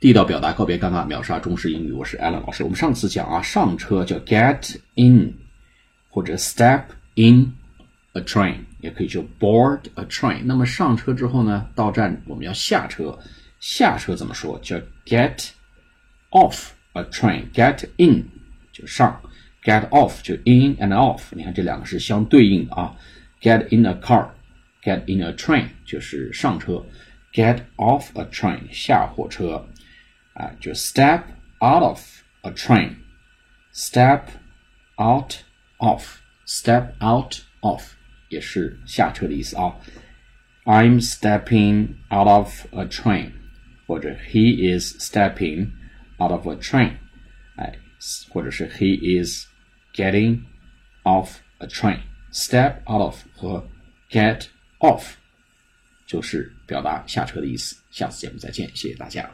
地道表达，告别尴尬，秒杀中式英语。我是 Alan 老师。我们上次讲啊，上车叫 get in，或者 step in a train，也可以叫 board a train。那么上车之后呢，到站我们要下车，下车怎么说？叫 get off a train。get in 就上，get off 就 in and off。你看这两个是相对应的啊。get in a car，get in a train 就是上车，get off a train 下火车。啊，就 step out of a train，step out of，step out of 也是下车的意思啊。I'm stepping out of a train，或者 He is stepping out of a train，哎，或者是 He is getting off a train。Step out of 和 get off 就是表达下车的意思。下次节目再见，谢谢大家。